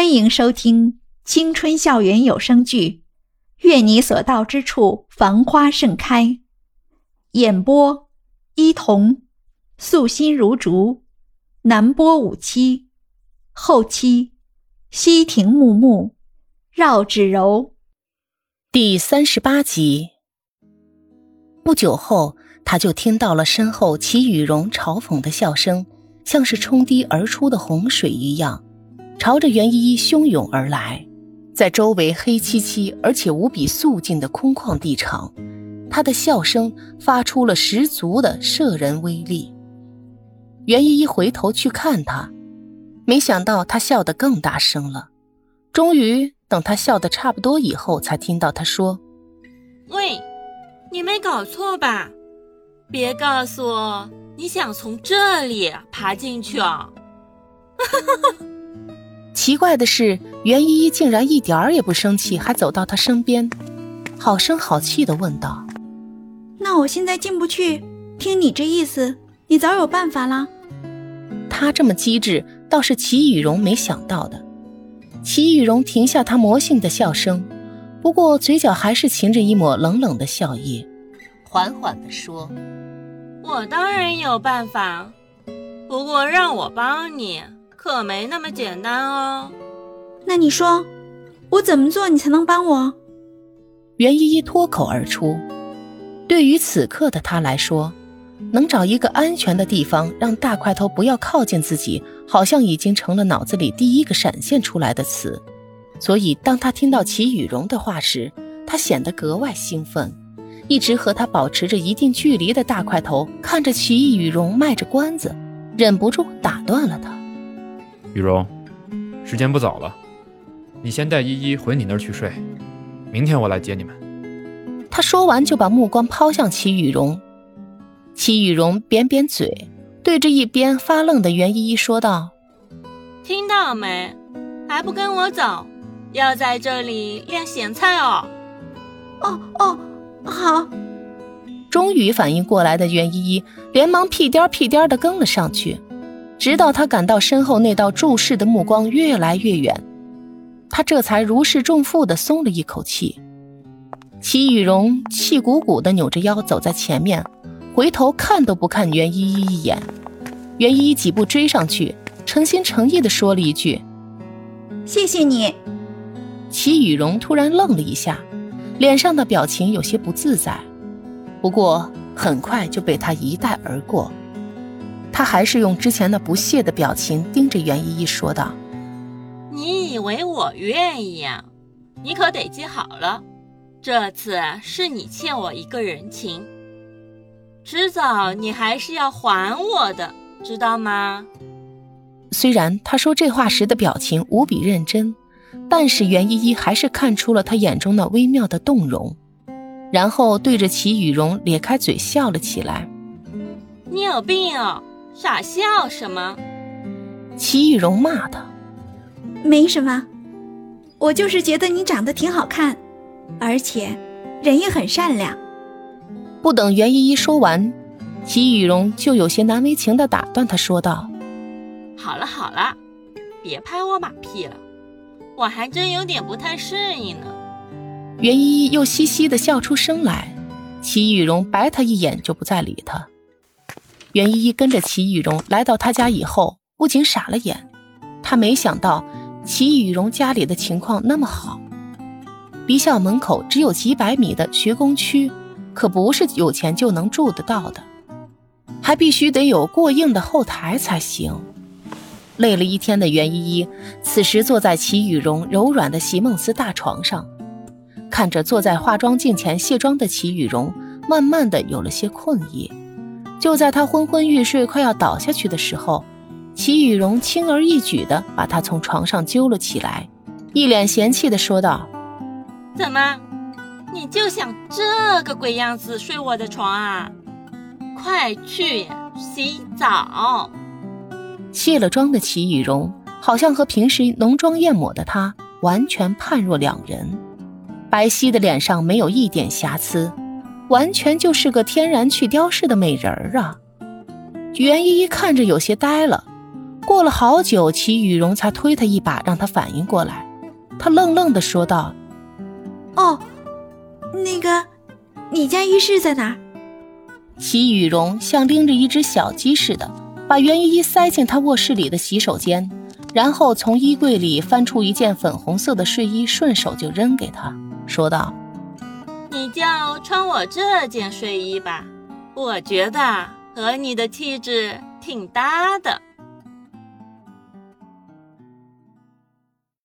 欢迎收听青春校园有声剧《愿你所到之处繁花盛开》，演播：伊童，素心如竹，南波五七，后期：西亭木木，绕指柔。第三十八集。不久后，他就听到了身后齐雨荣嘲讽的笑声，像是冲堤而出的洪水一样。朝着袁依依汹涌而来，在周围黑漆漆而且无比肃静的空旷地场，他的笑声发出了十足的摄人威力。袁依依回头去看他，没想到他笑得更大声了。终于等他笑得差不多以后，才听到他说：“喂，你没搞错吧？别告诉我你想从这里爬进去啊！” 奇怪的是，袁依依竟然一点儿也不生气，还走到他身边，好声好气的问道：“那我现在进不去，听你这意思，你早有办法啦。”他这么机智，倒是齐雨荣没想到的。齐雨荣停下他魔性的笑声，不过嘴角还是噙着一抹冷冷的笑意，缓缓地说：“我当然有办法，不过让我帮你。”可没那么简单哦。那你说，我怎么做你才能帮我？袁依依脱口而出。对于此刻的她来说，能找一个安全的地方让大块头不要靠近自己，好像已经成了脑子里第一个闪现出来的词。所以，当他听到齐雨荣的话时，他显得格外兴奋。一直和他保持着一定距离的大块头看着齐雨荣卖着关子，忍不住打断了他。雨荣，时间不早了，你先带依依回你那儿去睡，明天我来接你们。他说完就把目光抛向齐雨荣，齐雨荣扁扁嘴，对着一边发愣的袁依依说道：“听到没？还不跟我走？要在这里练咸菜哦。”“哦哦，好。”终于反应过来的袁依依连忙屁颠屁颠的跟了上去。直到他感到身后那道注视的目光越来越远，他这才如释重负地松了一口气。齐雨荣气鼓鼓地扭着腰走在前面，回头看都不看袁依依一眼。袁依依几步追上去，诚心诚意地说了一句：“谢谢你。”齐雨荣突然愣了一下，脸上的表情有些不自在，不过很快就被他一带而过。他还是用之前那不屑的表情盯着袁依依说道：“你以为我愿意呀？你可得记好了，这次是你欠我一个人情，迟早你还是要还我的，知道吗？”虽然他说这话时的表情无比认真，但是袁依依还是看出了他眼中那微妙的动容，然后对着齐雨荣咧开嘴笑了起来：“你有病哦！”傻笑什么？齐雨荣骂他：“没什么，我就是觉得你长得挺好看，而且人也很善良。”不等袁依依说完，齐雨荣就有些难为情的打断他说道：“好了好了，别拍我马屁了，我还真有点不太适应呢。”袁依依又嘻嘻的笑出声来，齐雨荣白他一眼就不再理他。袁依依跟着齐雨荣来到他家以后，不仅傻了眼，他没想到齐雨荣家里的情况那么好。离校门口只有几百米的学工区，可不是有钱就能住得到的，还必须得有过硬的后台才行。累了一天的袁依依，此时坐在齐雨荣柔软的席梦思大床上，看着坐在化妆镜前卸妆的齐雨荣，慢慢的有了些困意。就在他昏昏欲睡、快要倒下去的时候，齐雨荣轻而易举地把他从床上揪了起来，一脸嫌弃地说道：“怎么，你就想这个鬼样子睡我的床啊？快去洗澡！”卸了妆的齐雨荣，好像和平时浓妆艳抹的他完全判若两人，白皙的脸上没有一点瑕疵。完全就是个天然去雕饰的美人儿啊！袁依依看着有些呆了，过了好久，齐雨荣才推他一把，让他反应过来。他愣愣地说道：“哦，那个，你家浴室在哪儿？”齐雨荣像拎着一只小鸡似的，把袁依依塞进他卧室里的洗手间，然后从衣柜里翻出一件粉红色的睡衣，顺手就扔给她，说道：“你就穿我这件睡衣吧，我觉得和你的气质挺搭的。”